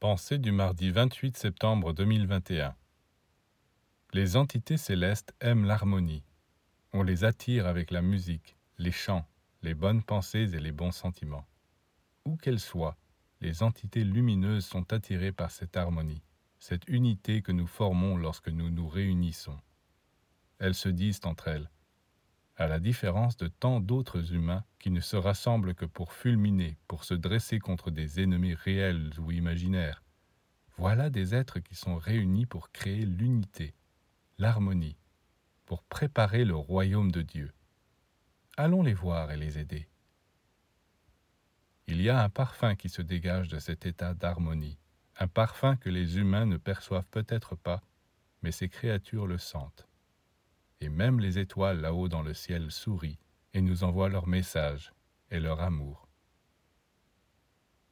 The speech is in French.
Pensée du mardi 28 septembre 2021 Les entités célestes aiment l'harmonie. On les attire avec la musique, les chants, les bonnes pensées et les bons sentiments. Où qu'elles soient, les entités lumineuses sont attirées par cette harmonie, cette unité que nous formons lorsque nous nous réunissons. Elles se disent entre elles, à la différence de tant d'autres humains qui ne se rassemblent que pour fulminer, pour se dresser contre des ennemis réels ou imaginaires. Voilà des êtres qui sont réunis pour créer l'unité, l'harmonie, pour préparer le royaume de Dieu. Allons les voir et les aider. Il y a un parfum qui se dégage de cet état d'harmonie, un parfum que les humains ne perçoivent peut-être pas, mais ces créatures le sentent et même les étoiles là-haut dans le ciel sourient et nous envoient leur message et leur amour.